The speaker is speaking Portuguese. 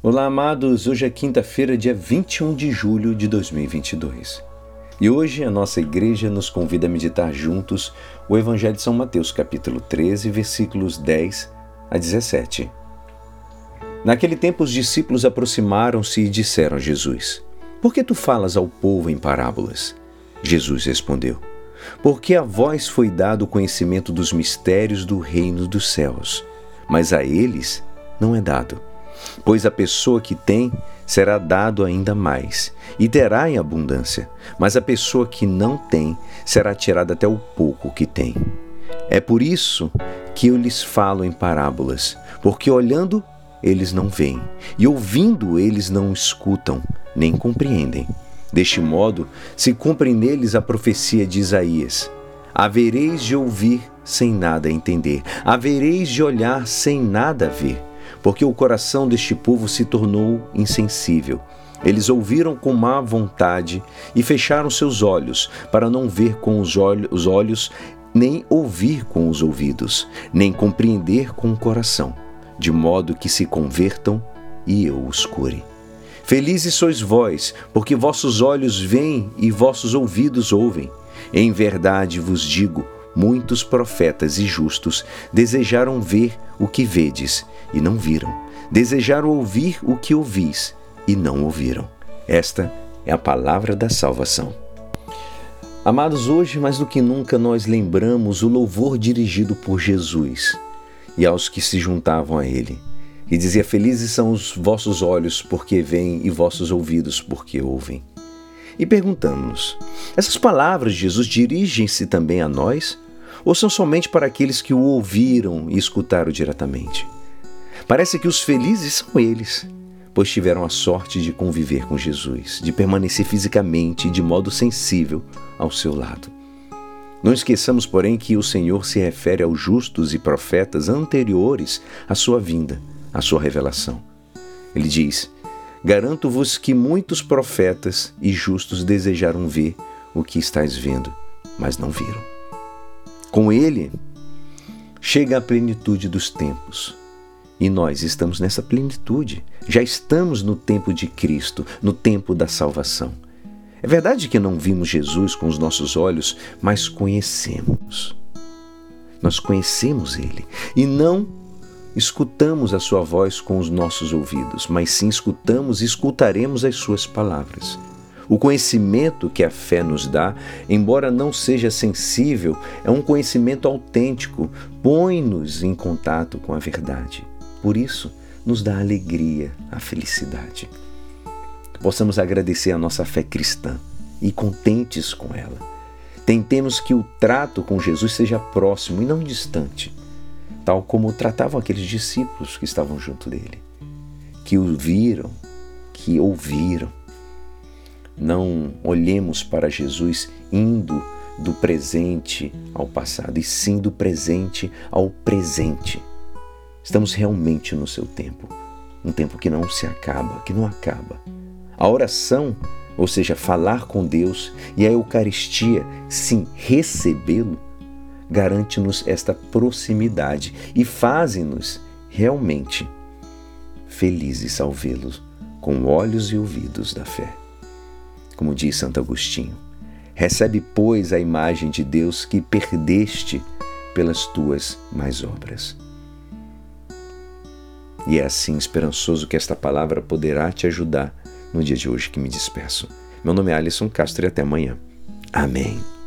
Olá, amados. Hoje é quinta-feira, dia 21 de julho de 2022. E hoje a nossa igreja nos convida a meditar juntos o Evangelho de São Mateus, capítulo 13, versículos 10 a 17. Naquele tempo, os discípulos aproximaram-se e disseram a Jesus: Por que tu falas ao povo em parábolas? Jesus respondeu: Porque a vós foi dado o conhecimento dos mistérios do reino dos céus, mas a eles não é dado Pois a pessoa que tem será dado ainda mais, e terá em abundância, mas a pessoa que não tem será tirada até o pouco que tem. É por isso que eu lhes falo em parábolas, porque olhando eles não veem, e ouvindo eles não escutam, nem compreendem. Deste modo, se cumpre neles a profecia de Isaías: Havereis de ouvir sem nada entender, havereis de olhar sem nada ver porque o coração deste povo se tornou insensível. Eles ouviram com má vontade e fecharam seus olhos, para não ver com os olhos, nem ouvir com os ouvidos, nem compreender com o coração, de modo que se convertam e eu os cure. Felizes sois vós, porque vossos olhos veem e vossos ouvidos ouvem. Em verdade vos digo, muitos profetas e justos desejaram ver o que vedes e não viram, desejaram ouvir o que ouvis e não ouviram. Esta é a palavra da salvação. Amados, hoje mais do que nunca nós lembramos o louvor dirigido por Jesus e aos que se juntavam a ele. E dizia: Felizes são os vossos olhos porque veem e vossos ouvidos porque ouvem. E perguntamos-nos: essas palavras de Jesus dirigem-se também a nós? Ou são somente para aqueles que o ouviram e escutaram diretamente? Parece que os felizes são eles, pois tiveram a sorte de conviver com Jesus, de permanecer fisicamente e de modo sensível ao seu lado. Não esqueçamos, porém, que o Senhor se refere aos justos e profetas anteriores à sua vinda, à sua revelação. Ele diz: Garanto-vos que muitos profetas e justos desejaram ver o que estáis vendo, mas não viram. Com Ele chega a plenitude dos tempos. E nós estamos nessa plenitude. Já estamos no tempo de Cristo, no tempo da salvação. É verdade que não vimos Jesus com os nossos olhos, mas conhecemos. Nós conhecemos Ele e não escutamos a Sua voz com os nossos ouvidos, mas sim escutamos e escutaremos as Suas palavras. O conhecimento que a fé nos dá, embora não seja sensível, é um conhecimento autêntico, põe-nos em contato com a verdade. Por isso, nos dá alegria, a felicidade. Possamos agradecer a nossa fé cristã e contentes com ela. Tentemos que o trato com Jesus seja próximo e não distante, tal como tratavam aqueles discípulos que estavam junto dele, que o viram, que ouviram, não olhemos para Jesus indo do presente ao passado, e sim do presente ao presente. Estamos realmente no seu tempo, um tempo que não se acaba, que não acaba. A oração, ou seja, falar com Deus, e a Eucaristia, sim, recebê-lo, garante-nos esta proximidade e fazem-nos realmente felizes ao vê-lo com olhos e ouvidos da fé como diz Santo Agostinho. Recebe, pois, a imagem de Deus que perdeste pelas tuas mais obras. E é assim esperançoso que esta palavra poderá te ajudar no dia de hoje que me despeço. Meu nome é Alisson Castro e até amanhã. Amém.